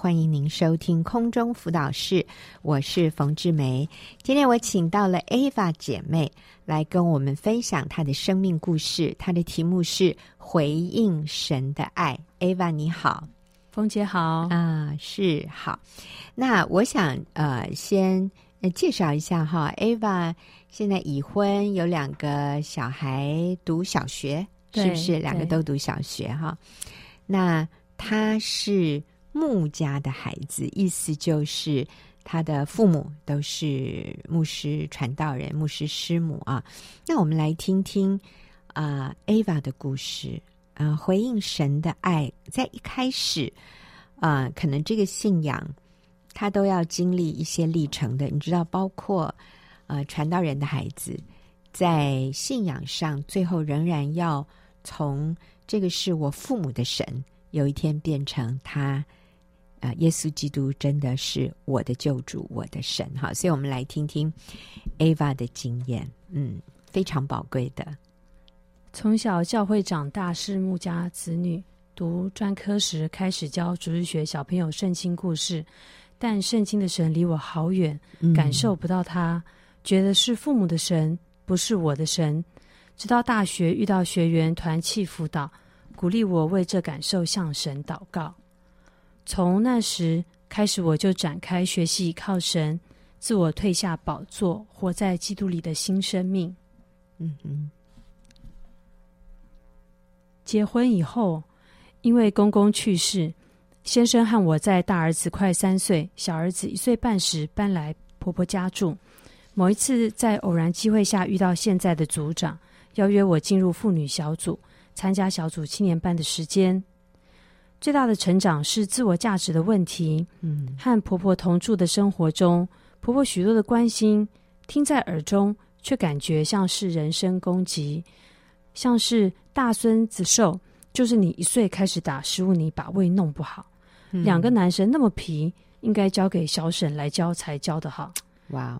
欢迎您收听空中辅导室，我是冯志梅。今天我请到了 Ava 姐妹来跟我们分享她的生命故事，她的题目是回应神的爱。Ava 你好，冯姐好啊，是好。那我想呃先介绍一下哈，Ava 现在已婚，有两个小孩读小学，是不是两个都读小学哈？那她是。牧家的孩子，意思就是他的父母都是牧师、传道人、牧师师母啊。那我们来听听啊、呃，Ava 的故事啊、回应神的爱，在一开始啊、可能这个信仰他都要经历一些历程的。你知道，包括呃，传道人的孩子在信仰上，最后仍然要从这个是我父母的神，有一天变成他。啊，耶稣基督真的是我的救主，我的神哈，所以我们来听听 Ava 的经验，嗯，非常宝贵的。从小教会长大，是牧家子女，读专科时开始教主日学小朋友圣经故事，但圣经的神离我好远，感受不到他，嗯、觉得是父母的神，不是我的神。直到大学遇到学员团契辅导，鼓励我为这感受向神祷告。从那时开始，我就展开学习靠神，自我退下宝座，活在基督里的新生命。嗯嗯。结婚以后，因为公公去世，先生和我在大儿子快三岁、小儿子一岁半时搬来婆婆家住。某一次在偶然机会下遇到现在的组长，邀约我进入妇女小组，参加小组七年半的时间。最大的成长是自我价值的问题。嗯，和婆婆同住的生活中，婆婆许多的关心听在耳中，却感觉像是人身攻击，像是大孙子瘦，就是你一岁开始打食物你，把胃弄不好。嗯，两个男生那么皮，应该交给小沈来教才教得好。哇，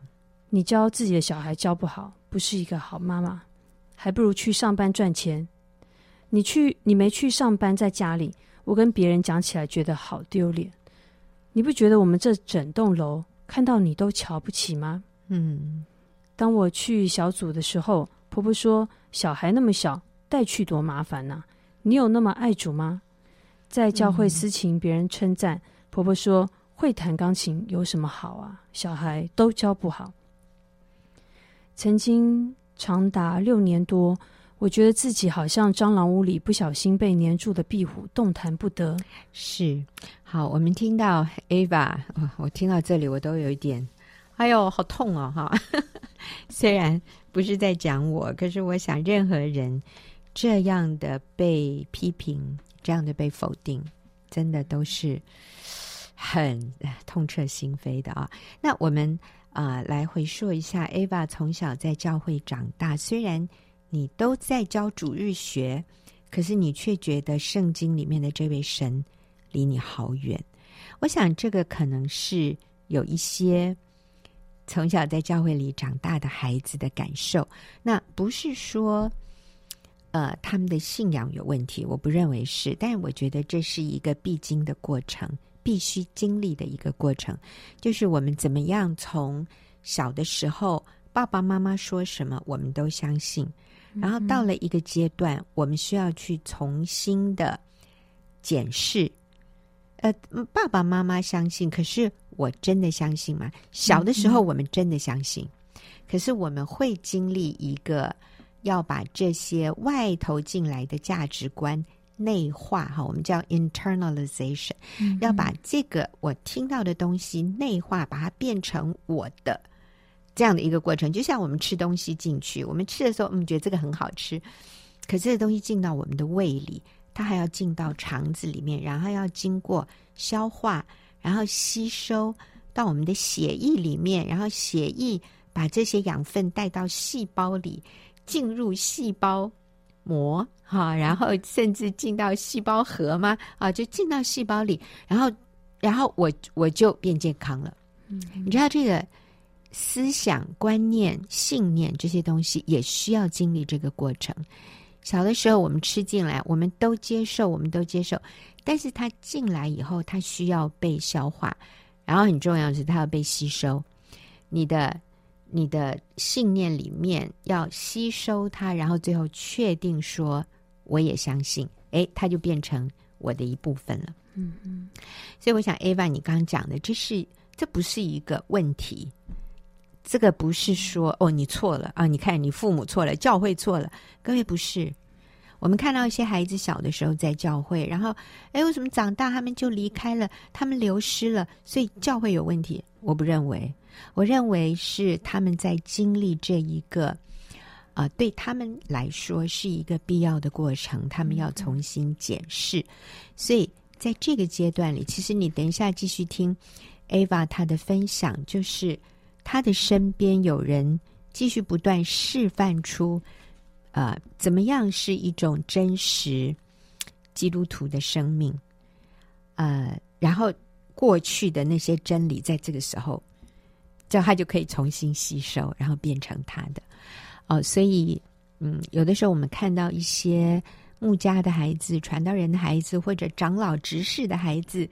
你教自己的小孩教不好，不是一个好妈妈，还不如去上班赚钱。你去，你没去上班，在家里。我跟别人讲起来觉得好丢脸，你不觉得我们这整栋楼看到你都瞧不起吗？嗯，当我去小组的时候，婆婆说小孩那么小，带去多麻烦呐、啊。你有那么爱主吗？在教会私情，别人称赞、嗯、婆婆说会弹钢琴有什么好啊？小孩都教不好。曾经长达六年多。我觉得自己好像蟑螂屋里不小心被黏住的壁虎，动弹不得。是，好，我们听到 Ava，我听到这里我都有一点，哎呦，好痛哦，哈。虽然不是在讲我，可是我想，任何人这样的被批评，这样的被否定，真的都是很痛彻心扉的啊。那我们啊，呃，来回溯一下，Ava 从小在教会长大，虽然。你都在教主日学，可是你却觉得圣经里面的这位神离你好远。我想这个可能是有一些从小在教会里长大的孩子的感受。那不是说，呃，他们的信仰有问题，我不认为是。但我觉得这是一个必经的过程，必须经历的一个过程，就是我们怎么样从小的时候，爸爸妈妈说什么，我们都相信。然后到了一个阶段，我们需要去重新的检视。呃，爸爸妈妈相信，可是我真的相信吗？小的时候我们真的相信，可是我们会经历一个要把这些外头进来的价值观内化，哈，我们叫 internalization，要把这个我听到的东西内化，把它变成我的。这样的一个过程，就像我们吃东西进去，我们吃的时候，嗯，觉得这个很好吃，可是这东西进到我们的胃里，它还要进到肠子里面，然后要经过消化，然后吸收到我们的血液里面，然后血液把这些养分带到细胞里，进入细胞膜，哈，然后甚至进到细胞核嘛，啊，就进到细胞里，然后，然后我我就变健康了。嗯，你知道这个。思想、观念、信念这些东西也需要经历这个过程。小的时候我们吃进来，我们都接受，我们都接受。但是它进来以后，它需要被消化，然后很重要的是它要被吸收。你的你的信念里面要吸收它，然后最后确定说我也相信，诶，它就变成我的一部分了。嗯嗯。所以我想，Ava，你刚刚讲的，这是这不是一个问题，这个不是说哦你错了啊，你看你父母错了，教会错了，各位不是。我们看到一些孩子小的时候在教会，然后，哎，为什么长大他们就离开了？他们流失了，所以教会有问题？我不认为，我认为是他们在经历这一个，啊、对他们来说是一个必要的过程，他们要重新检视。所以在这个阶段里，其实你等一下继续听 Ava 她的分享，就是他的身边有人继续不断示范出。呃，怎么样是一种真实基督徒的生命？呃，然后过去的那些真理，在这个时候，这他就可以重新吸收，然后变成他的。哦、所以，嗯，有的时候我们看到一些牧家的孩子、传道人的孩子，或者长老执事的孩子，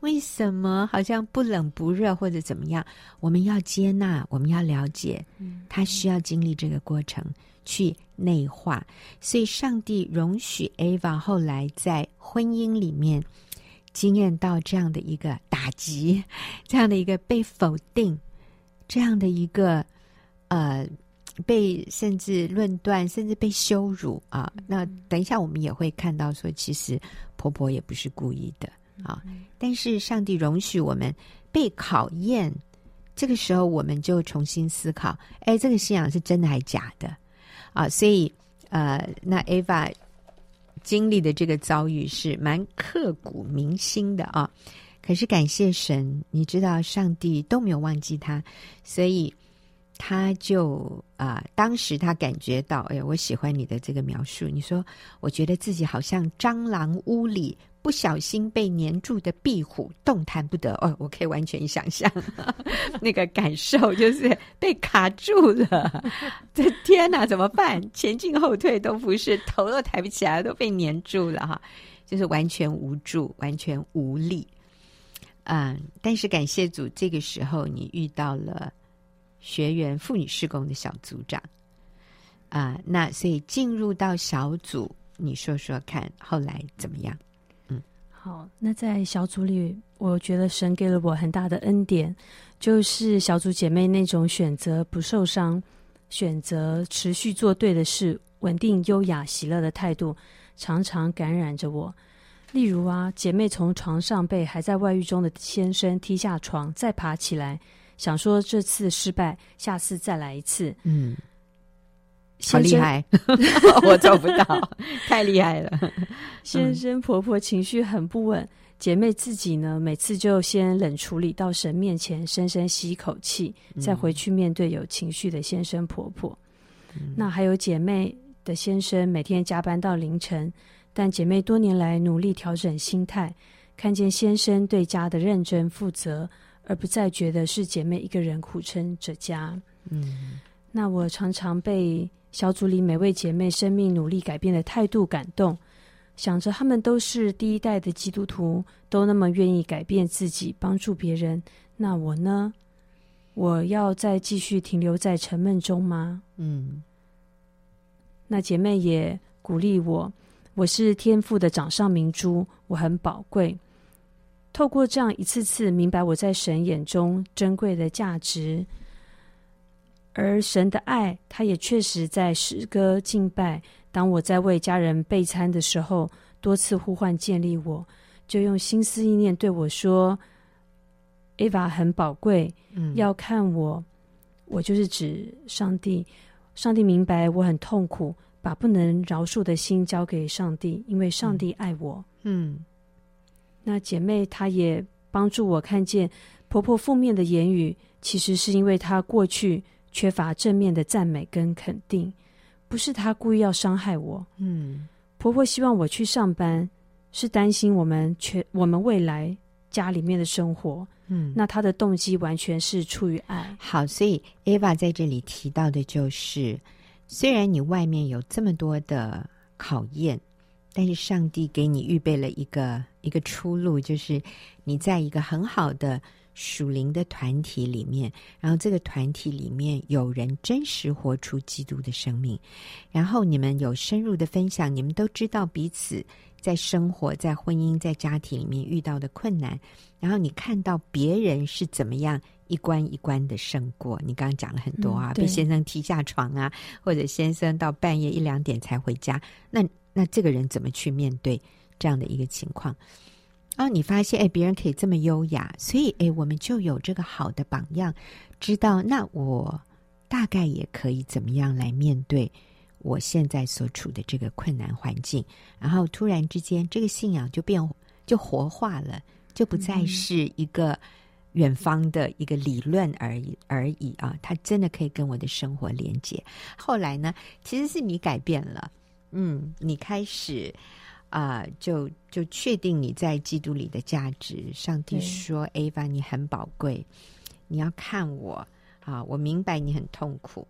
为什么好像不冷不热，或者怎么样？我们要接纳，我们要了解，他需要经历这个过程。去内化，所以上帝容许 Ava 后来在婚姻里面经验到这样的一个打击，这样的一个被否定，这样的一个呃被甚至论断，甚至被羞辱啊。那等一下我们也会看到说，其实婆婆也不是故意的啊，但是上帝容许我们被考验，这个时候我们就重新思考：哎，这个信仰是真的还是假的？啊，所以呃，那 Ava 经历的这个遭遇是蛮刻骨铭心的啊。可是感谢神，你知道上帝都没有忘记他，所以他就啊，当时他感觉到，哎，我喜欢你的这个描述。你说，我觉得自己好像蟑螂屋里。不小心被黏住的壁虎动弹不得哦，我可以完全想象 那个感受，就是被卡住了。这天哪，怎么办？前进后退都不是，头都抬不起来，都被黏住了哈，就是完全无助，完全无力。嗯，但是感谢主，这个时候你遇到了学员妇女事工的小组长啊，那所以进入到小组，你说说看，后来怎么样？好，那在小组里，我觉得神给了我很大的恩典，就是小组姐妹那种选择不受伤、选择持续做对的事、稳定、优雅、喜乐的态度，常常感染着我。例如啊，姐妹从床上被还在外遇中的先生踢下床，再爬起来，想说这次失败，下次再来一次。嗯。好厉害，我做不到，太厉害了。先生婆婆情绪很不稳，姐妹自己呢，每次就先冷处理，到神面前深深吸一口气，再回去面对有情绪的先生婆婆。嗯、那还有姐妹的先生每天加班到凌晨，但姐妹多年来努力调整心态，看见先生对家的认真负责，而不再觉得是姐妹一个人苦撑着家。嗯，那我常常被。小组里每位姐妹生命努力改变的态度感动，想着她们都是第一代的基督徒，都那么愿意改变自己，帮助别人。那我呢？我要再继续停留在沉闷中吗？嗯。那姐妹也鼓励我，我是天赋的掌上明珠，我很宝贵。透过这样一次次明白我在神眼中珍贵的价值。而神的爱，他也确实在诗歌敬拜。当我在为家人备餐的时候，多次呼唤建立我，就用心思意念对我说：“Ava 很宝贵，嗯、要看我，我就是指上帝。上帝明白我很痛苦，把不能饶恕的心交给上帝，因为上帝爱我。嗯”嗯，那姐妹她也帮助我看见婆婆负面的言语，其实是因为她过去。缺乏正面的赞美跟肯定，不是他故意要伤害我。嗯，婆婆希望我去上班，是担心我们全我们未来家里面的生活。嗯，那她的动机完全是出于爱。好，所以 Eva 在这里提到的就是，虽然你外面有这么多的考验，但是上帝给你预备了一个一个出路，就是你在一个很好的。属灵的团体里面，然后这个团体里面有人真实活出基督的生命，然后你们有深入的分享，你们都知道彼此在生活、在婚姻、在家庭里面遇到的困难，然后你看到别人是怎么样一关一关的胜过。你刚刚讲了很多啊，嗯、被先生踢下床啊，或者先生到半夜一两点才回家，那那这个人怎么去面对这样的一个情况？然后你发现，哎，别人可以这么优雅，所以，哎，我们就有这个好的榜样，知道那我大概也可以怎么样来面对我现在所处的这个困难环境。然后突然之间，这个信仰就变就活化了，就不再是一个远方的一个理论而已而已啊，它真的可以跟我的生活连接。后来呢，其实是你改变了，嗯，你开始。啊、呃，就就确定你在基督里的价值。上帝说：“Ava，你很宝贵，你要看我啊！我明白你很痛苦，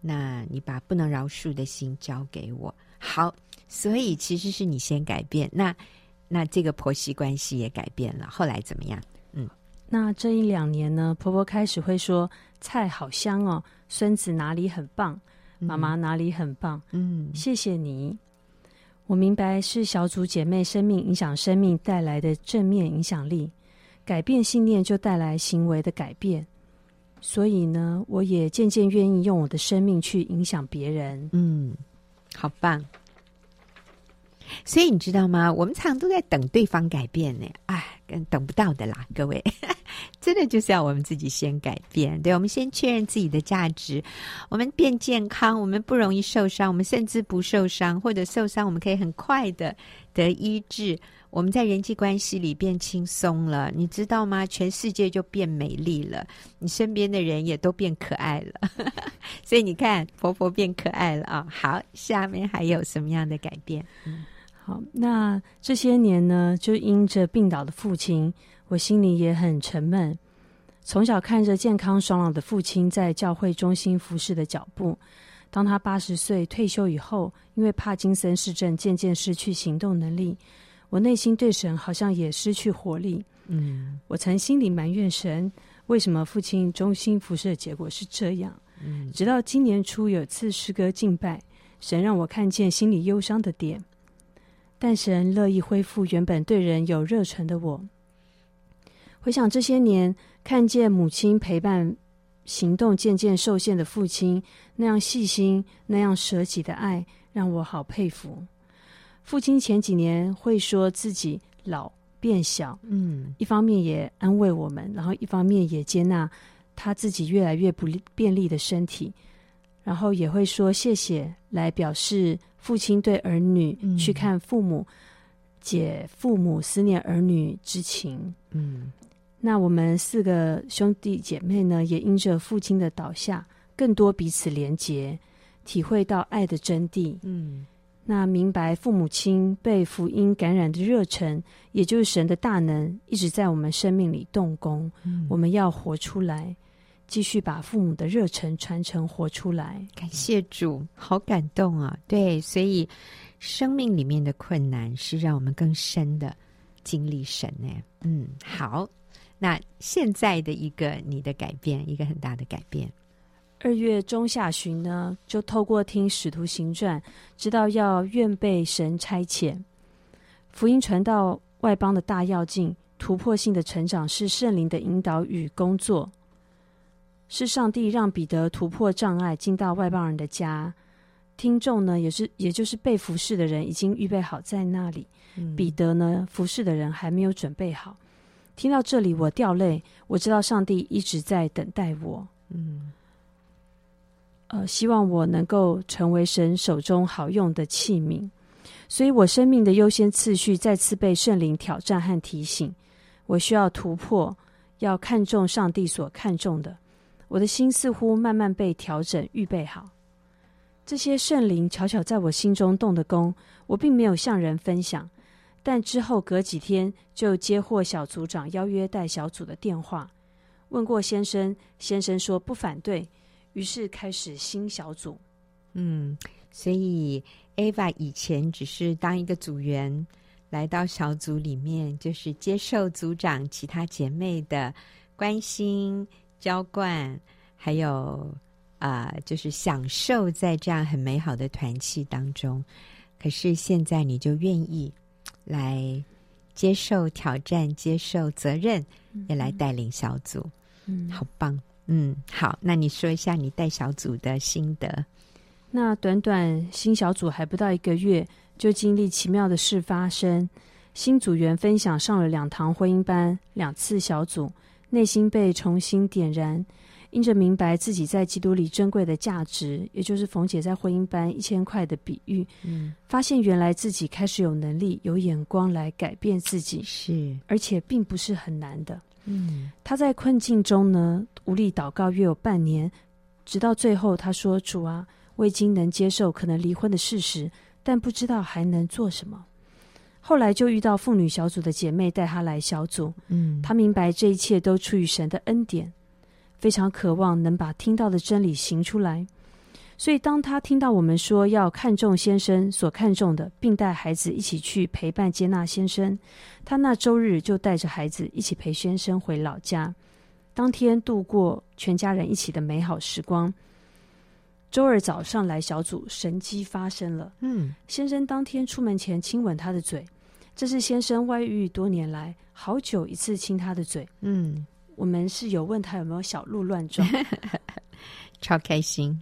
那你把不能饶恕的心交给我。好，所以其实是你先改变，那那这个婆媳关系也改变了。后来怎么样？嗯，那这一两年呢，婆婆开始会说菜好香哦，孙子哪里很棒，妈妈哪里很棒，嗯，谢谢你。”我明白是小组姐妹生命影响生命带来的正面影响力，改变信念就带来行为的改变，所以呢，我也渐渐愿意用我的生命去影响别人。嗯，好棒。所以你知道吗？我们常都在等对方改变呢，哎，等不到的啦，各位。真的就是要我们自己先改变，对，我们先确认自己的价值，我们变健康，我们不容易受伤，我们甚至不受伤，或者受伤，我们可以很快的得医治。我们在人际关系里变轻松了，你知道吗？全世界就变美丽了，你身边的人也都变可爱了。所以你看，婆婆变可爱了啊！好，下面还有什么样的改变？嗯，好，那这些年呢，就因着病倒的父亲。我心里也很沉闷。从小看着健康爽朗的父亲在教会中心服侍的脚步，当他八十岁退休以后，因为帕金森氏症渐渐失去行动能力，我内心对神好像也失去活力。嗯，我曾心里埋怨神，为什么父亲中心服侍的结果是这样？嗯，直到今年初有次诗歌敬拜，神让我看见心里忧伤的点，但神乐意恢复原本对人有热忱的我。回想这些年，看见母亲陪伴、行动渐渐受限的父亲那样细心、那样舍己的爱，让我好佩服。父亲前几年会说自己老变小，嗯，一方面也安慰我们，然后一方面也接纳他自己越来越不便利的身体，然后也会说谢谢，来表示父亲对儿女去看父母、嗯、解父母思念儿女之情，嗯。那我们四个兄弟姐妹呢，也因着父亲的倒下，更多彼此连结，体会到爱的真谛。嗯，那明白父母亲被福音感染的热忱，也就是神的大能，一直在我们生命里动工。嗯，我们要活出来，继续把父母的热忱传承活出来。感谢主，好感动啊！对，所以生命里面的困难是让我们更深的经历神呢。嗯，好。那现在的一个你的改变，一个很大的改变。二月中下旬呢，就透过听《使徒行传》，知道要愿被神差遣，福音传到外邦的大要境，突破性的成长是圣灵的引导与工作，是上帝让彼得突破障碍进到外邦人的家。听众呢，也是也就是被服侍的人已经预备好在那里，嗯、彼得呢，服侍的人还没有准备好。听到这里，我掉泪。我知道上帝一直在等待我，嗯，呃，希望我能够成为神手中好用的器皿。所以，我生命的优先次序再次被圣灵挑战和提醒。我需要突破，要看重上帝所看重的。我的心似乎慢慢被调整，预备好。这些圣灵悄悄在我心中动的工，我并没有向人分享。但之后隔几天就接获小组长邀约带小组的电话，问过先生，先生说不反对，于是开始新小组。嗯，所以 Ava 以前只是当一个组员，来到小组里面，就是接受组长其他姐妹的关心、浇灌，还有啊、呃，就是享受在这样很美好的团契当中。可是现在你就愿意来接受挑战、接受责任，也来带领小组，嗯，好棒，嗯，好。那你说一下你带小组的心得。那短短新小组还不到一个月。就经历奇妙的事发生，新组员分享上了两堂婚姻班，两次小组，内心被重新点燃，因着明白自己在基督里珍贵的价值，也就是冯姐在婚姻班一千块的比喻，嗯，发现原来自己开始有能力、有眼光来改变自己，是，而且并不是很难的，嗯，他在困境中呢，无力祷告约有半年，直到最后他说：“主啊，我已经能接受可能离婚的事实。”但不知道还能做什么。后来就遇到妇女小组的姐妹带她来小组，嗯，她明白这一切都出于神的恩典，非常渴望能把听到的真理行出来。所以当她听到我们说要看重先生所看重的，并带孩子一起去陪伴接纳先生，她那周日就带着孩子一起陪先生回老家，当天度过全家人一起的美好时光。周二早上来小组，神迹发生了。嗯，先生当天出门前亲吻她的嘴，这是先生外遇多年来好久一次亲她的嘴。嗯，我们是有问他有没有小鹿乱撞，超开心。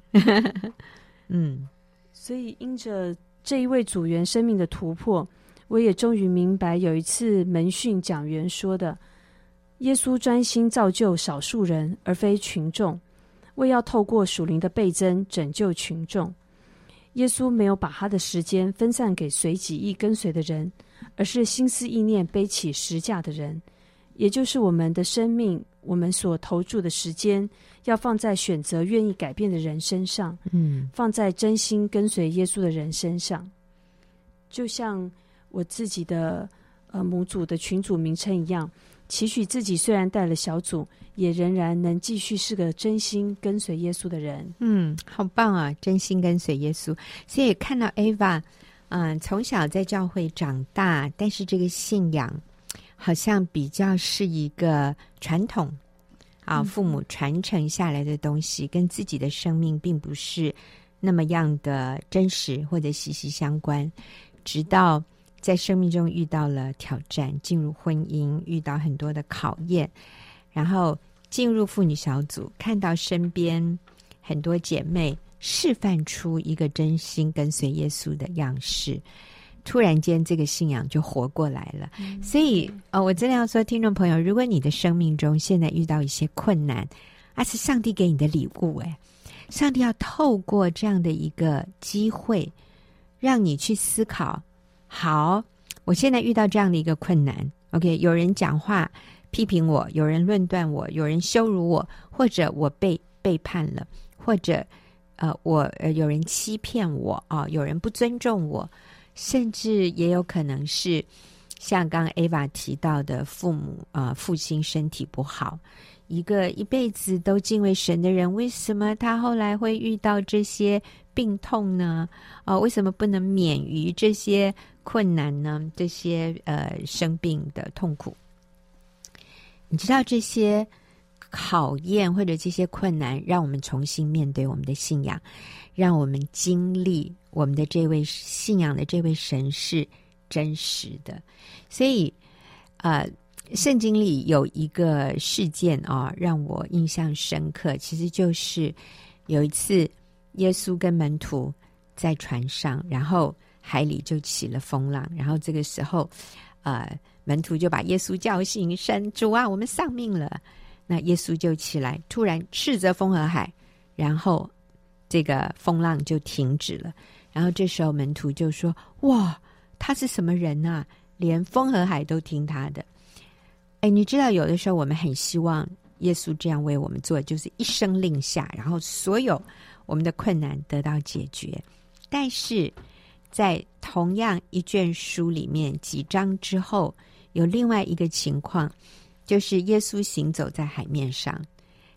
嗯，所以因着这一位组员生命的突破，我也终于明白，有一次门训讲员说的：“耶稣专心造就少数人，而非群众。”为要透过属灵的倍增拯救群众，耶稣没有把他的时间分散给随己意跟随的人，而是心思意念背起十架的人，也就是我们的生命，我们所投注的时间，要放在选择愿意改变的人身上，嗯，放在真心跟随耶稣的人身上。就像我自己的呃母组的群组名称一样。期许自己虽然带了小组，也仍然能继续是个真心跟随耶稣的人。嗯，好棒啊！真心跟随耶稣。所以看到 Ava，嗯，从小在教会长大，但是这个信仰好像比较是一个传统啊，父母传承下来的东西，跟自己的生命并不是那么样的真实或者息息相关，直到。在生命中遇到了挑战，进入婚姻遇到很多的考验，然后进入妇女小组，看到身边很多姐妹示范出一个真心跟随耶稣的样式，突然间这个信仰就活过来了。嗯、所以，呃，我真的要说，听众朋友，如果你的生命中现在遇到一些困难，而是上帝给你的礼物，哎，上帝要透过这样的一个机会，让你去思考。好，我现在遇到这样的一个困难。OK，有人讲话批评我，有人论断我，有人羞辱我，或者我被背叛了，或者呃，我呃有人欺骗我啊、有人不尊重我，甚至也有可能是像刚 Ava 提到的父母啊、父亲身体不好，一个一辈子都敬畏神的人，为什么他后来会遇到这些病痛呢？啊、为什么不能免于这些？困难呢？这些呃生病的痛苦，你知道这些考验或者这些困难，让我们重新面对我们的信仰，让我们经历我们的这位信仰的这位神是真实的。所以，呃，圣经里有一个事件啊，让我印象深刻。其实就是有一次，耶稣跟门徒在船上，然后。海里就起了风浪，然后这个时候，呃，门徒就把耶稣叫醒，神主啊，我们丧命了。那耶稣就起来，突然斥责风和海，然后这个风浪就停止了。然后这时候门徒就说：“哇，他是什么人啊？连风和海都听他的。”哎，你知道，有的时候我们很希望耶稣这样为我们做，就是一声令下，然后所有我们的困难得到解决，但是。在同样一卷书里面，几章之后，有另外一个情况，就是耶稣行走在海面上，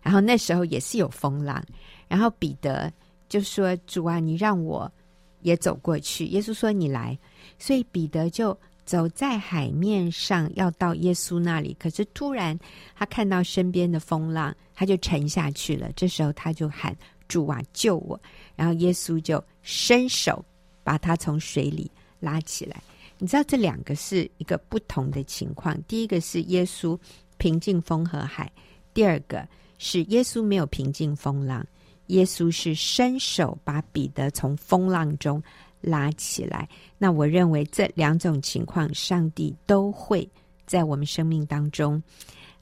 然后那时候也是有风浪，然后彼得就说：“主啊，你让我也走过去。”耶稣说：“你来。”所以彼得就走在海面上，要到耶稣那里。可是突然他看到身边的风浪，他就沉下去了。这时候他就喊：“主啊，救我！”然后耶稣就伸手把他从水里拉起来。你知道这两个是一个不同的情况。第一个是耶稣平静风和海，第二个是耶稣没有平静风浪。耶稣是伸手把彼得从风浪中拉起来。那我认为这两种情况，上帝都会在我们生命当中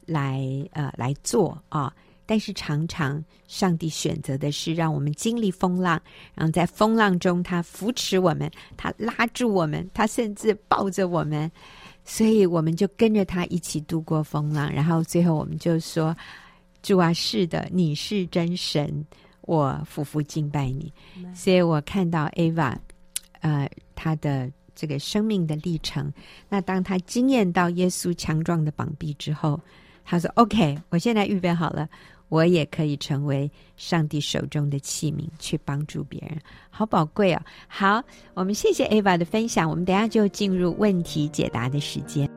来呃来做啊。但是常常上帝选择的是让我们经历风浪，然后在风浪中他扶持我们，他拉住我们，他甚至抱着我们，所以我们就跟着他一起度过风浪。然后最后我们就说：“主啊，是的，你是真神。”我俯伏敬拜你，所以我看到 Ava，呃，他的这个生命的历程。那当他惊艳到耶稣强壮的膀臂之后，他说：“OK，我现在预备好了，我也可以成为上帝手中的器皿，去帮助别人，好宝贵哦。”好，我们谢谢 Ava 的分享。我们等下就进入问题解答的时间。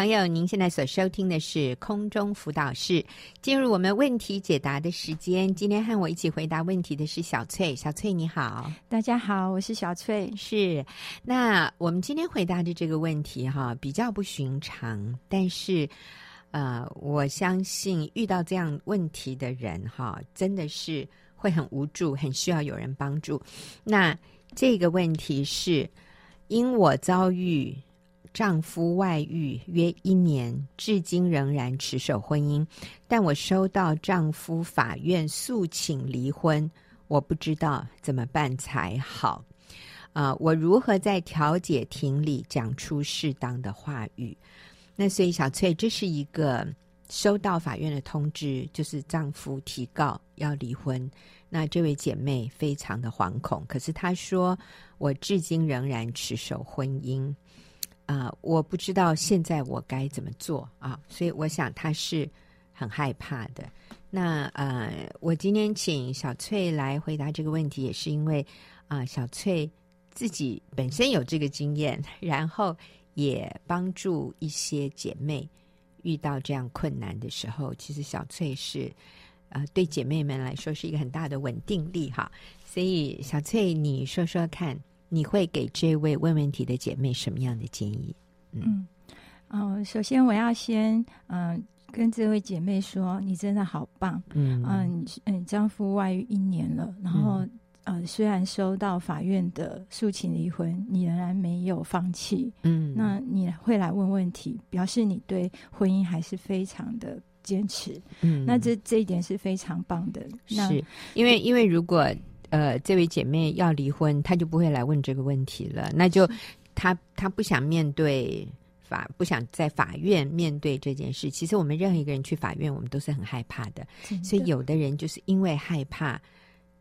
朋友，您现在所收听的是空中辅导室，进入我们问题解答的时间。今天和我一起回答问题的是小翠，小翠你好，大家好，我是小翠。是，那我们今天回答的这个问题哈，比较不寻常，但是呃，我相信遇到这样问题的人哈，真的是会很无助，很需要有人帮助。那这个问题是因我遭遇。丈夫外遇约一年，至今仍然持守婚姻。但我收到丈夫法院诉请离婚，我不知道怎么办才好。啊、我如何在调解庭里讲出适当的话语？那所以小翠，这是一个收到法院的通知，就是丈夫提告要离婚。那这位姐妹非常的惶恐，可是她说，我至今仍然持守婚姻。啊、我不知道现在我该怎么做啊，所以我想他是很害怕的。那呃，我今天请小翠来回答这个问题，也是因为啊、小翠自己本身有这个经验，然后也帮助一些姐妹遇到这样困难的时候，其实小翠是呃，对姐妹们来说是一个很大的稳定力哈。所以小翠，你说说看。你会给这位问问题的姐妹什么样的建议？嗯，嗯、呃，首先我要先嗯、呃、跟这位姐妹说，你真的好棒，嗯。嗯嗯，丈夫外遇一年了，然后、嗯、呃虽然收到法院的诉请离婚，你仍然没有放弃，嗯，那你会来问问题，表示你对婚姻还是非常的坚持，嗯，那这这一点是非常棒的，是。因为因为如果。呃，这位姐妹要离婚，她就不会来问这个问题了。那就她她不想面对法，不想在法院面对这件事。其实我们任何一个人去法院，我们都是很害怕的。所以有的人就是因为害怕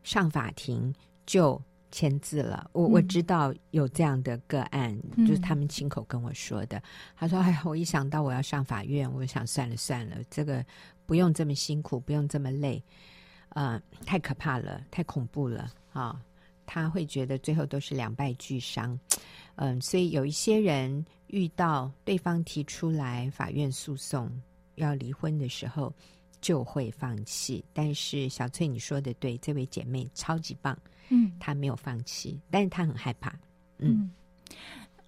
上法庭就签字了。我我知道有这样的个案，嗯、就是他们亲口跟我说的。他说：“哎呀，我一想到我要上法院，我想算了算了，这个不用这么辛苦，不用这么累。”呃，太可怕了，太恐怖了啊！他会觉得最后都是两败俱伤。嗯、呃，所以有一些人遇到对方提出来法院诉讼要离婚的时候，就会放弃。但是小翠你说的对，这位姐妹超级棒，嗯，她没有放弃，但是她很害怕，嗯。嗯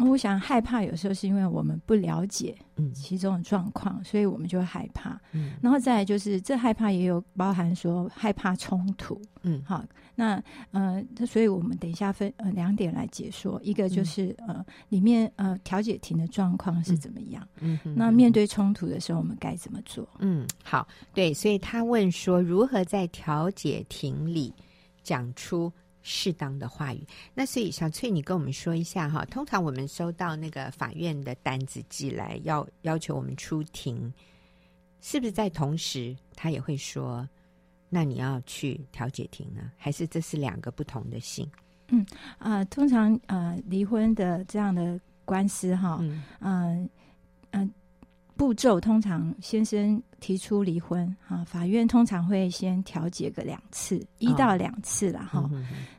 我想害怕有时候是因为我们不了解其中的状况，嗯、所以我们就会害怕。嗯，然后再来就是这害怕也有包含说害怕冲突。嗯，好，那呃，所以我们等一下分呃两点来解说，一个就是、嗯、呃里面呃调解庭的状况是怎么样。嗯，嗯，那面对冲突的时候我们该怎么做？嗯，好，对，所以他问说如何在调解庭里讲出。适当的话语，那所以小翠，你跟我们说一下哈。通常我们收到那个法院的单子寄来，要要求我们出庭，是不是在同时他也会说，那你要去调解庭呢？还是这是两个不同的信？嗯啊、呃，通常呃离婚的这样的官司哈，嗯嗯。呃呃步骤通常，先生提出离婚，啊，法院通常会先调解个两次，一到两次啦，哈、哦。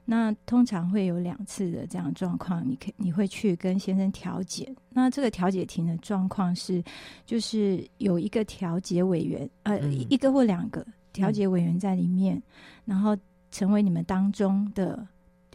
那通常会有两次的这样状况，你可你会去跟先生调解。那这个调解庭的状况是，就是有一个调解委员，呃，嗯、一个或两个调解委员在里面，嗯、然后成为你们当中的。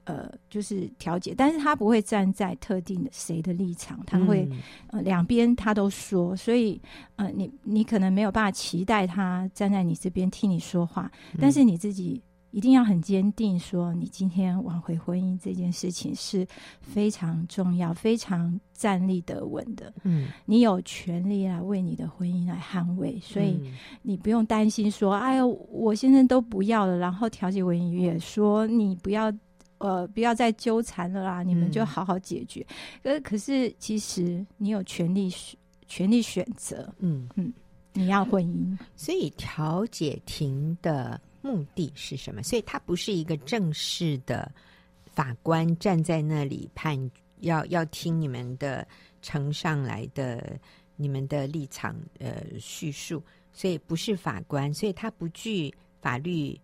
呃，就是调解，但是他不会站在特定的谁的立场，他会、嗯、呃两边他都说，所以呃你你可能没有办法期待他站在你这边替你说话，嗯、但是你自己一定要很坚定，说你今天挽回婚姻这件事情是非常重要、非常站立得稳的。嗯，你有权利来为你的婚姻来捍卫，所以你不用担心说，哎呦，我现在都不要了，然后调解委员也说你不要。呃，不要再纠缠了啦！你们就好好解决。可、嗯、可是，其实你有权利选，权利选择。嗯嗯，你要婚姻。所以调解庭的目的是什么？所以它不是一个正式的法官站在那里判，要要听你们的呈上来的你们的立场呃叙述。所以不是法官，所以他不具法律。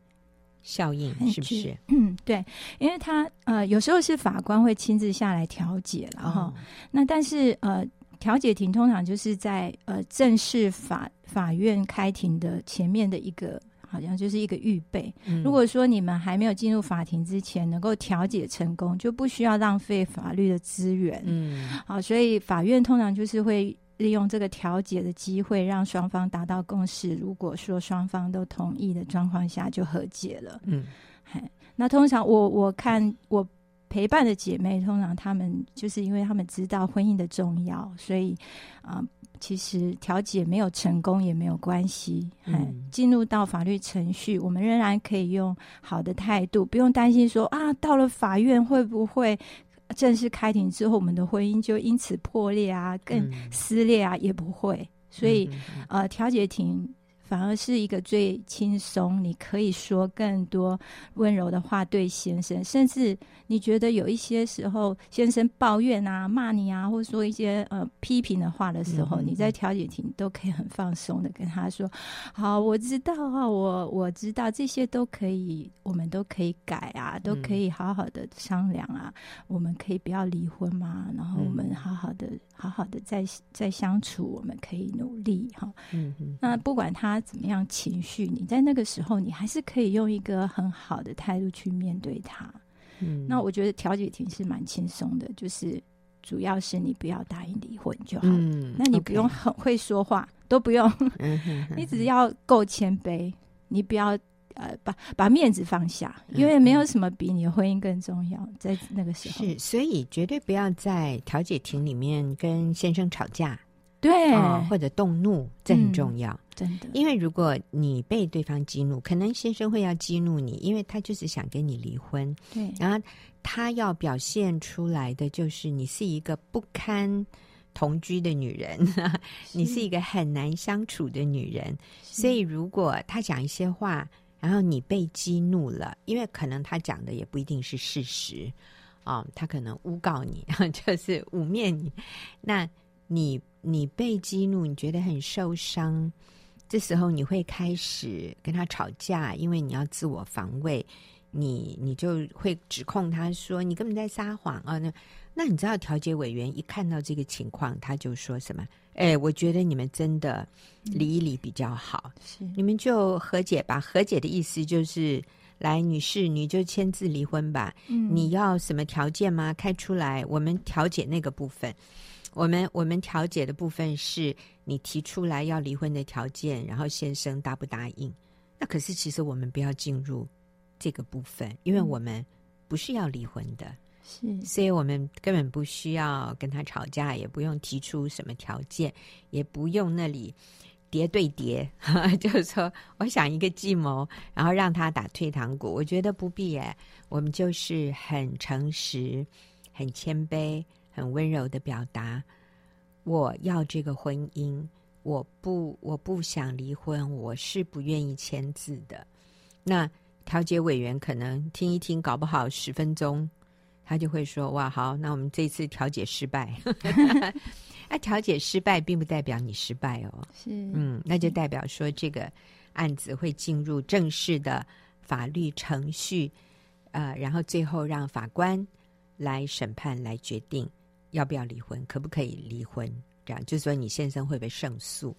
效应是不是？嗯，对，因为他呃，有时候是法官会亲自下来调解了哈。哦、那但是呃，调解庭通常就是在呃正式法法院开庭的前面的一个，好像就是一个预备。嗯、如果说你们还没有进入法庭之前能够调解成功，就不需要浪费法律的资源。嗯，好，所以法院通常就是会。利用这个调解的机会，让双方达到共识。如果说双方都同意的状况下，就和解了。嗯，那通常我我看我陪伴的姐妹，通常她们就是因为她们知道婚姻的重要，所以啊、呃，其实调解没有成功也没有关系。嗯，进入到法律程序，我们仍然可以用好的态度，不用担心说啊，到了法院会不会。正式开庭之后，我们的婚姻就因此破裂啊，更撕裂啊，嗯、也不会。所以，呃，调解庭。反而是一个最轻松，你可以说更多温柔的话对先生，甚至你觉得有一些时候先生抱怨啊、骂你啊，或者说一些呃批评的话的时候，嗯、你在调解庭都可以很放松的跟他说：“好，我知道啊，我我知道这些都可以，我们都可以改啊，都可以好好的商量啊，嗯、我们可以不要离婚嘛，然后我们好好的、好好的再再相处，我们可以努力哈。嗯嗯，那不管他。怎么样情绪？你在那个时候，你还是可以用一个很好的态度去面对他。嗯，那我觉得调解庭是蛮轻松的，就是主要是你不要答应离婚就好。嗯，那你不用很会说话，嗯、都不用，你只要够谦卑，你不要呃把把面子放下，因为没有什么比你的婚姻更重要。在那个时候，是所以绝对不要在调解庭里面跟先生吵架。对、哦，或者动怒，这很重要，嗯、真的。因为如果你被对方激怒，可能先生会要激怒你，因为他就是想跟你离婚。对，然后他要表现出来的就是你是一个不堪同居的女人，是你是一个很难相处的女人。所以如果他讲一些话，然后你被激怒了，因为可能他讲的也不一定是事实啊、哦，他可能诬告你，就是污蔑你，那你。你被激怒，你觉得很受伤，这时候你会开始跟他吵架，因为你要自我防卫，你你就会指控他说你根本在撒谎啊！那那你知道调解委员一看到这个情况，他就说什么？哎，我觉得你们真的离一离比较好，是你们就和解吧。和解的意思就是来，女士，你就签字离婚吧。嗯，你要什么条件吗？开出来，我们调解那个部分。我们我们调解的部分是你提出来要离婚的条件，然后先生答不答应？那可是其实我们不要进入这个部分，因为我们不是要离婚的，是，所以我们根本不需要跟他吵架，也不用提出什么条件，也不用那里叠对叠，就是说我想一个计谋，然后让他打退堂鼓，我觉得不必耶，我们就是很诚实、很谦卑。很温柔的表达，我要这个婚姻，我不，我不想离婚，我是不愿意签字的。那调解委员可能听一听，搞不好十分钟，他就会说：“哇，好，那我们这次调解失败。”那调解失败并不代表你失败哦，是，嗯，那就代表说这个案子会进入正式的法律程序，呃，然后最后让法官来审判，来决定。要不要离婚？可不可以离婚？这样就是说，你先生会不会胜诉？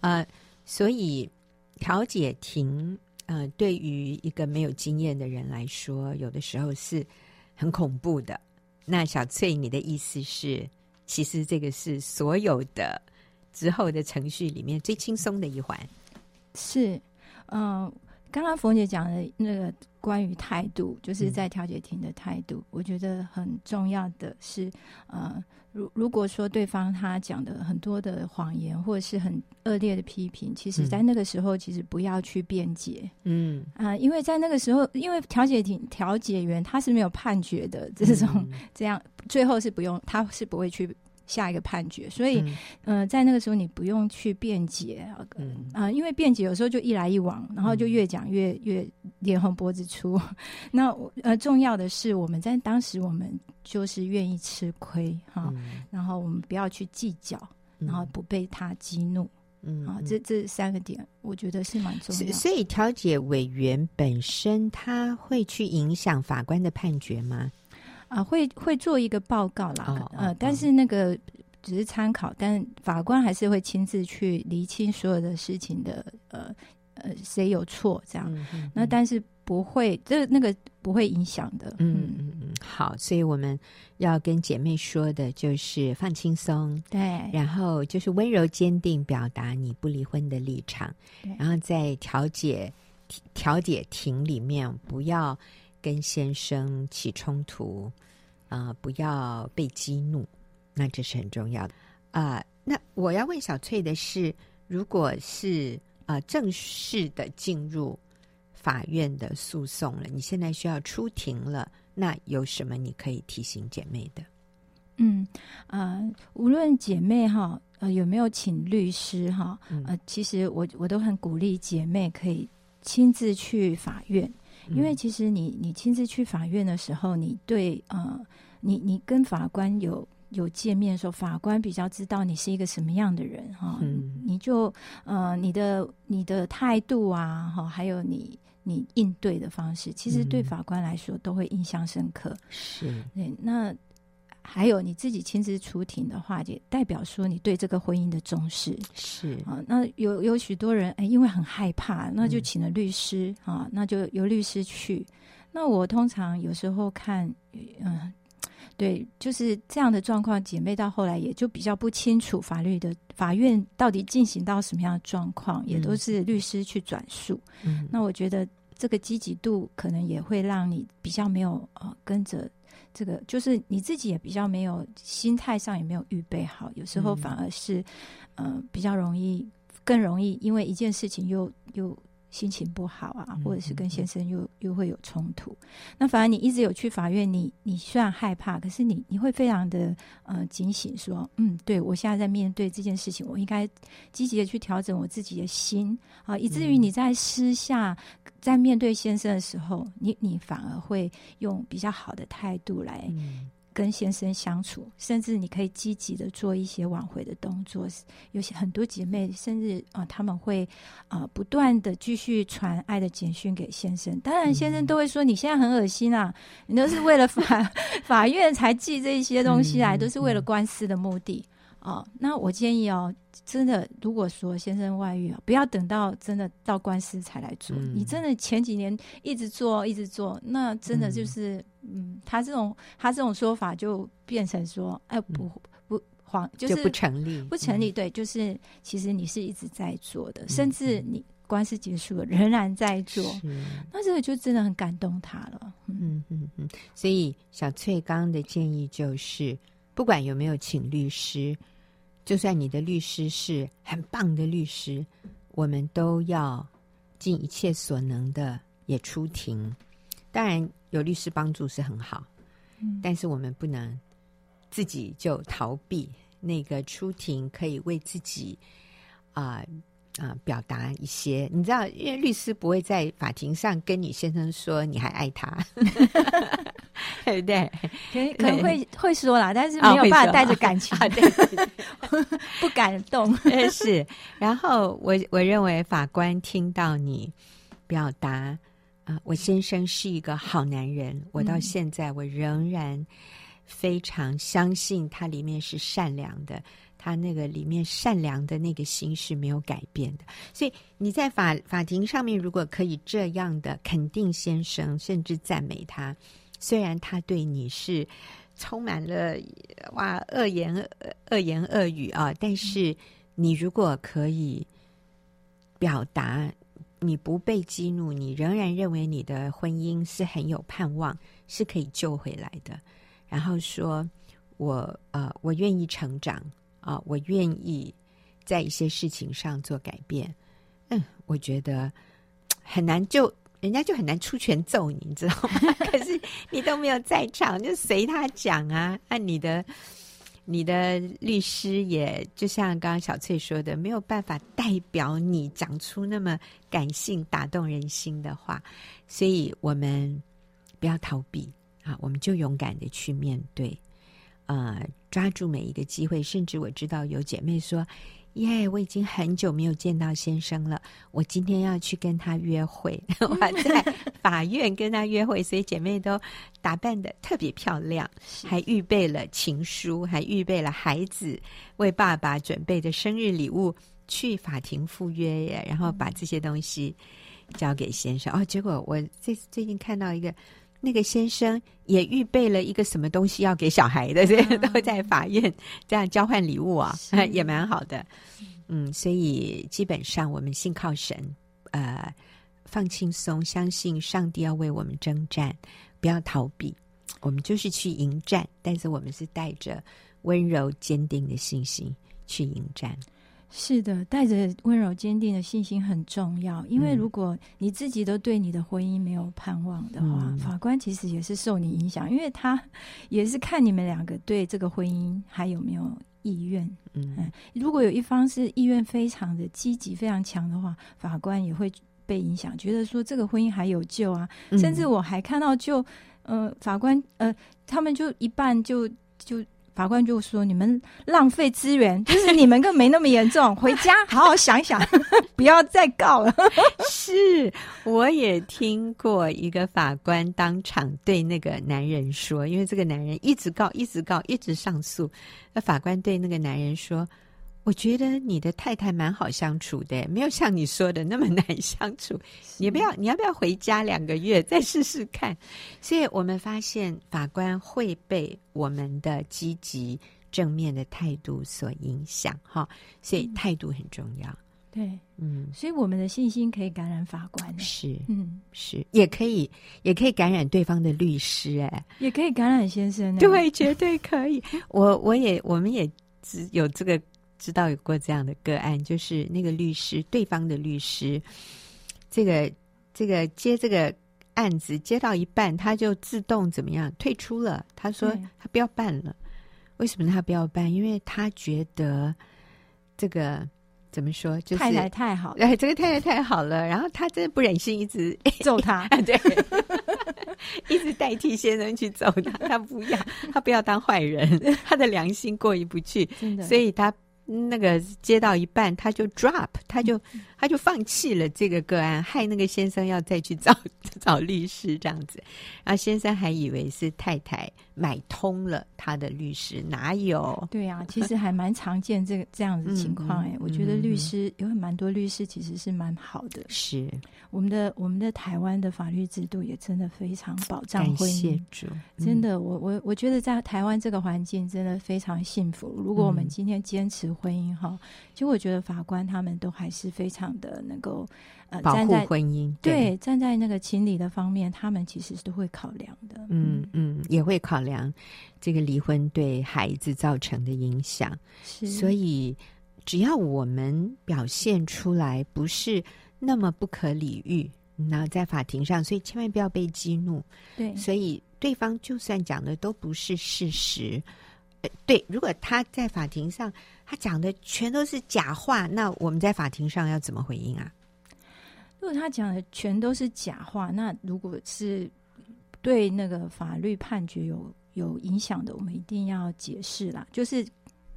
呃，所以调解庭，呃，对于一个没有经验的人来说，有的时候是很恐怖的。那小翠，你的意思是，其实这个是所有的之后的程序里面最轻松的一环？是，嗯、刚刚冯姐讲的那个关于态度，就是在调解庭的态度，嗯、我觉得很重要的是，呃，如如果说对方他讲的很多的谎言，或者是很恶劣的批评，其实在那个时候，其实不要去辩解，嗯。啊、呃，因为在那个时候，因为调解庭调解员他是没有判决的，这种、嗯、这样最后是不用，他是不会去。下一个判决，所以，嗯、呃，在那个时候你不用去辩解，嗯。啊、呃，因为辩解有时候就一来一往，然后就越讲越越脸红脖子粗。那呃，重要的是我们在当时我们就是愿意吃亏哈，嗯、然后我们不要去计较，然后不被他激怒，嗯啊，这这三个点我觉得是蛮重要的。所以调解委员本身他会去影响法官的判决吗？啊，会会做一个报告啦，哦、呃，但是那个只是参考，哦、但法官还是会亲自去厘清所有的事情的，呃呃，谁有错这样。那但是不会，这那个不会影响的。嗯嗯嗯。好，所以我们要跟姐妹说的就是放轻松，对，然后就是温柔坚定表达你不离婚的立场，然后在调解调解庭里面不要。跟先生起冲突，啊、呃，不要被激怒，那这是很重要的啊、呃。那我要问小翠的是，如果是啊、呃、正式的进入法院的诉讼了，你现在需要出庭了，那有什么你可以提醒姐妹的？嗯啊、呃，无论姐妹哈呃有没有请律师哈呃，其实我我都很鼓励姐妹可以亲自去法院。因为其实你你亲自去法院的时候，你对呃，你你跟法官有有见面的时候，法官比较知道你是一个什么样的人哈，嗯、你就呃你的你的态度啊哈，还有你你应对的方式，其实对法官来说都会印象深刻。是，对，那。还有你自己亲自出庭的话，也代表说你对这个婚姻的重视。是啊，那有有许多人哎，因为很害怕，那就请了律师、嗯、啊，那就由律师去。那我通常有时候看，嗯，对，就是这样的状况，姐妹到后来也就比较不清楚法律的法院到底进行到什么样的状况，也都是律师去转述。嗯，那我觉得这个积极度可能也会让你比较没有呃跟着。这个就是你自己也比较没有心态上也没有预备好，有时候反而是，嗯、呃，比较容易更容易因为一件事情又又。心情不好啊，或者是跟先生又、又会有冲突，那反而你一直有去法院，你你虽然害怕，可是你你会非常的呃警醒说，说嗯，对我现在在面对这件事情，我应该积极的去调整我自己的心啊，以至于你在私下在面对先生的时候，你你反而会用比较好的态度来。嗯跟先生相处，甚至你可以积极的做一些挽回的动作。有些很多姐妹，甚至啊、呃，他们会啊、呃，不断的继续传爱的简讯给先生。当然，先生都会说：“你现在很恶心啊，你都是为了法 法院才寄这些东西来，都是为了官司的目的。”哦，那我建议哦，真的，如果说先生外遇啊，不要等到真的到官司才来做。嗯、你真的前几年一直做，一直做，那真的就是，嗯，嗯，他这种他这种说法就变成说，哎，不不黄，就不成立，不成立。对，就是其实你是一直在做的，嗯、甚至你官司结束了仍然在做，是那这个就真的很感动他了。嗯嗯嗯，所以小翠刚刚的建议就是。不管有没有请律师，就算你的律师是很棒的律师，我们都要尽一切所能的也出庭。当然有律师帮助是很好，嗯，但是我们不能自己就逃避那个出庭，可以为自己啊啊、表达一些。你知道，因为律师不会在法庭上跟你先生说你还爱他。对不对？可可能会会说啦，但是没有办法带着感情，啊、对，对，对 不感动。是，然后我我认为法官听到你表达啊、呃，我先生是一个好男人，我到现在我仍然非常相信他里面是善良的，他那个里面善良的那个心是没有改变的。所以你在法法庭上面，如果可以这样的肯定先生，甚至赞美他。虽然他对你是充满了哇恶言恶言恶语啊，但是你如果可以表达你不被激怒，你仍然认为你的婚姻是很有盼望，是可以救回来的。然后说我呃，我愿意成长啊，我愿意在一些事情上做改变。嗯，我觉得很难就。人家就很难出拳揍你，你知道吗？可是你都没有在场，就随他讲啊。按你的，你的律师也就像刚刚小翠说的，没有办法代表你讲出那么感性、打动人心的话。所以我们不要逃避啊，我们就勇敢的去面对，呃，抓住每一个机会。甚至我知道有姐妹说。耶我已经很久没有见到先生了。我今天要去跟他约会，我还在 法院跟他约会，所以姐妹都打扮的特别漂亮，还预备了情书，还预备了孩子为爸爸准备的生日礼物，去法庭赴约耶。然后把这些东西交给先生。哦，结果我最最近看到一个。那个先生也预备了一个什么东西要给小孩的，所以都在法院这样交换礼物啊，也蛮好的。嗯，所以基本上我们信靠神，呃，放轻松，相信上帝要为我们征战，不要逃避，我们就是去迎战，但是我们是带着温柔坚定的信心去迎战。是的，带着温柔坚定的信心很重要。因为如果你自己都对你的婚姻没有盼望的话，嗯、法官其实也是受你影响，因为他也是看你们两个对这个婚姻还有没有意愿。嗯，嗯，如果有一方是意愿非常的积极、非常强的话，法官也会被影响，觉得说这个婚姻还有救啊。嗯、甚至我还看到就，就呃，法官呃，他们就一半就就。法官就说：“你们浪费资源，就是你们更没那么严重，回家好好想想，不要再告了。”是，我也听过一个法官当场对那个男人说，因为这个男人一直告，一直告，一直上诉。那法官对那个男人说。我觉得你的太太蛮好相处的，没有像你说的那么难相处。是你不要，你要不要回家两个月再试试看？所以我们发现法官会被我们的积极正面的态度所影响，哈。所以态度很重要。对，嗯，所以我们的信心可以感染法官，是，嗯，是，也可以，也可以感染对方的律师，哎，也可以感染先生，对，绝对可以。我，我也，我们也只有这个。知道有过这样的个案，就是那个律师，对方的律师，这个这个接这个案子接到一半，他就自动怎么样退出了。他说他不要办了，嗯、为什么他不要办？因为他觉得这个怎么说，就是太太太好了，哎，这个太太太好了。然后他真的不忍心一直 揍他，对，一直代替先生去揍他，他不要，他不要当坏人，他的良心过意不去，所以他。那个接到一半，他就 drop，他就他就放弃了这个个案，害那个先生要再去 找找律师这样子。然后先生还以为是太太买通了他的律师，哪有？对啊，其实还蛮常见这个 这样子情况哎。我觉得律师有蛮多律师其实是蛮好的。是我们的我们的台湾的法律制度也真的非常保障婚姻。主，真的，我我我觉得在台湾这个环境真的非常幸福。如果我们今天坚持婚姻哈，其实我觉得法官他们都还是非常。的能够呃保护婚姻，对，站在那个情理的方面，他们其实是都会考量的。嗯嗯，也会考量这个离婚对孩子造成的影响。是，所以只要我们表现出来不是那么不可理喻，然后在法庭上，所以千万不要被激怒。对，所以对方就算讲的都不是事实。对，如果他在法庭上，他讲的全都是假话，那我们在法庭上要怎么回应啊？如果他讲的全都是假话，那如果是对那个法律判决有有影响的，我们一定要解释啦，就是。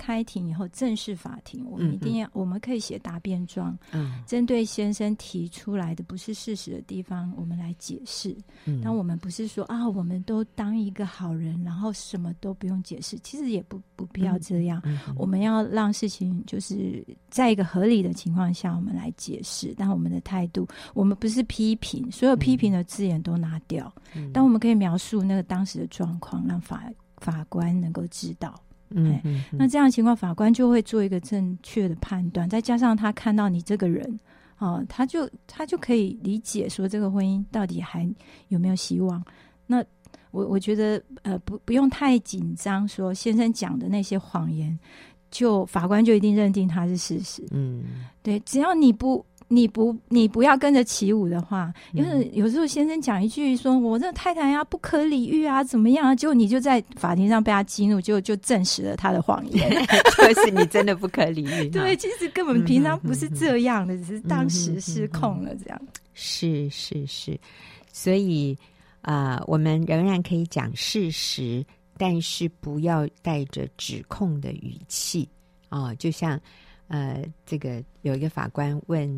开庭以后正式法庭，我们一定要，我们可以写答辩状，嗯，针对先生提出来的不是事实的地方，我们来解释。嗯，但我们不是说啊，我们都当一个好人，然后什么都不用解释，其实也不不必要这样。我们要让事情就是在一个合理的情况下，我们来解释。但我们的态度，我们不是批评，所有批评的字眼都拿掉。嗯，但我们可以描述那个当时的状况，让法法官能够知道。嗯，嗯，那这样的情况，法官就会做一个正确的判断，再加上他看到你这个人，啊，他就他就可以理解说这个婚姻到底还有没有希望。那我我觉得，呃，不不用太紧张，说先生讲的那些谎言，就法官就一定认定他是事实。嗯，对，只要你不。你不，你不要跟着起舞的话，因为有时候先生讲一句说：“我这太太呀，不可理喻啊，怎么样啊？”就你就在法庭上被他激怒，就就证实了他的谎言 就是你真的不可理喻。对，其实根本平常不是这样的，只是当时失控了这样。是是是，所以啊、呃，我们仍然可以讲事实，但是不要带着指控的语气啊、哦，就像。呃，这个有一个法官问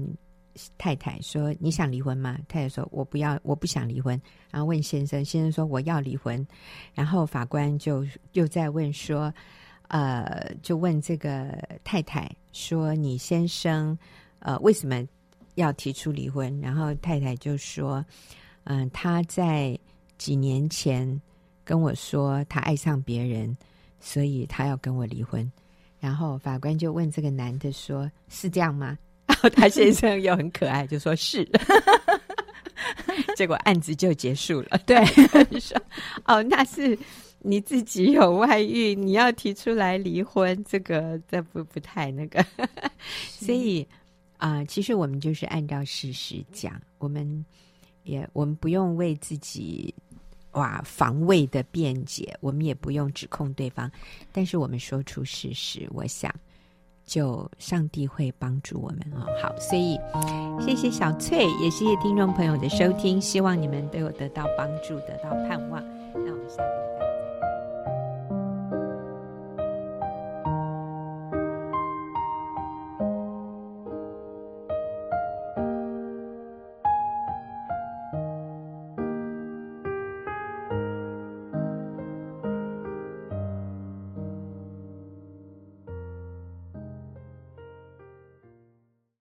太太说：“你想离婚吗？”太太说：“我不要，我不想离婚。”然后问先生，先生说：“我要离婚。”然后法官就又在问说：“呃，就问这个太太说，你先生呃为什么要提出离婚？”然后太太就说：“嗯、他在几年前跟我说他爱上别人，所以他要跟我离婚。”然后法官就问这个男的说：“是这样吗？” 他先生又很可爱，就说是。结果案子就结束了。对，你 说哦，那是你自己有外遇，你要提出来离婚，这个这不不太那个。所以啊、呃，其实我们就是按照事实讲，我们也我们不用为自己。哇，防卫的辩解，我们也不用指控对方，但是我们说出事实，我想就上帝会帮助我们啊、好，所以谢谢小翠，也谢谢听众朋友的收听，希望你们都有得到帮助，得到盼望。那我们下个礼拜。